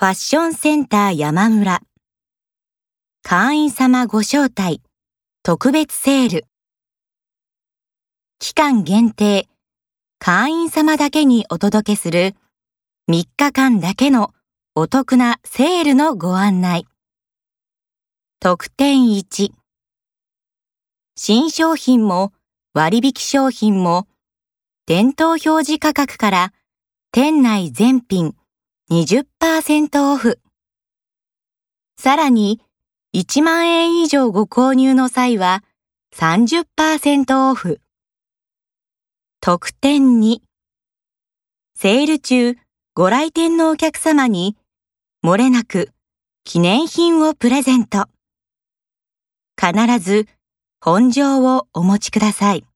ファッションセンター山村。会員様ご招待。特別セール。期間限定。会員様だけにお届けする3日間だけのお得なセールのご案内。特典1。新商品も割引商品も店頭表示価格から店内全品20%オフ。さらに1万円以上ご購入の際は30%オフ。特典2。セール中ご来店のお客様に漏れなく記念品をプレゼント。必ず本上をお持ちください。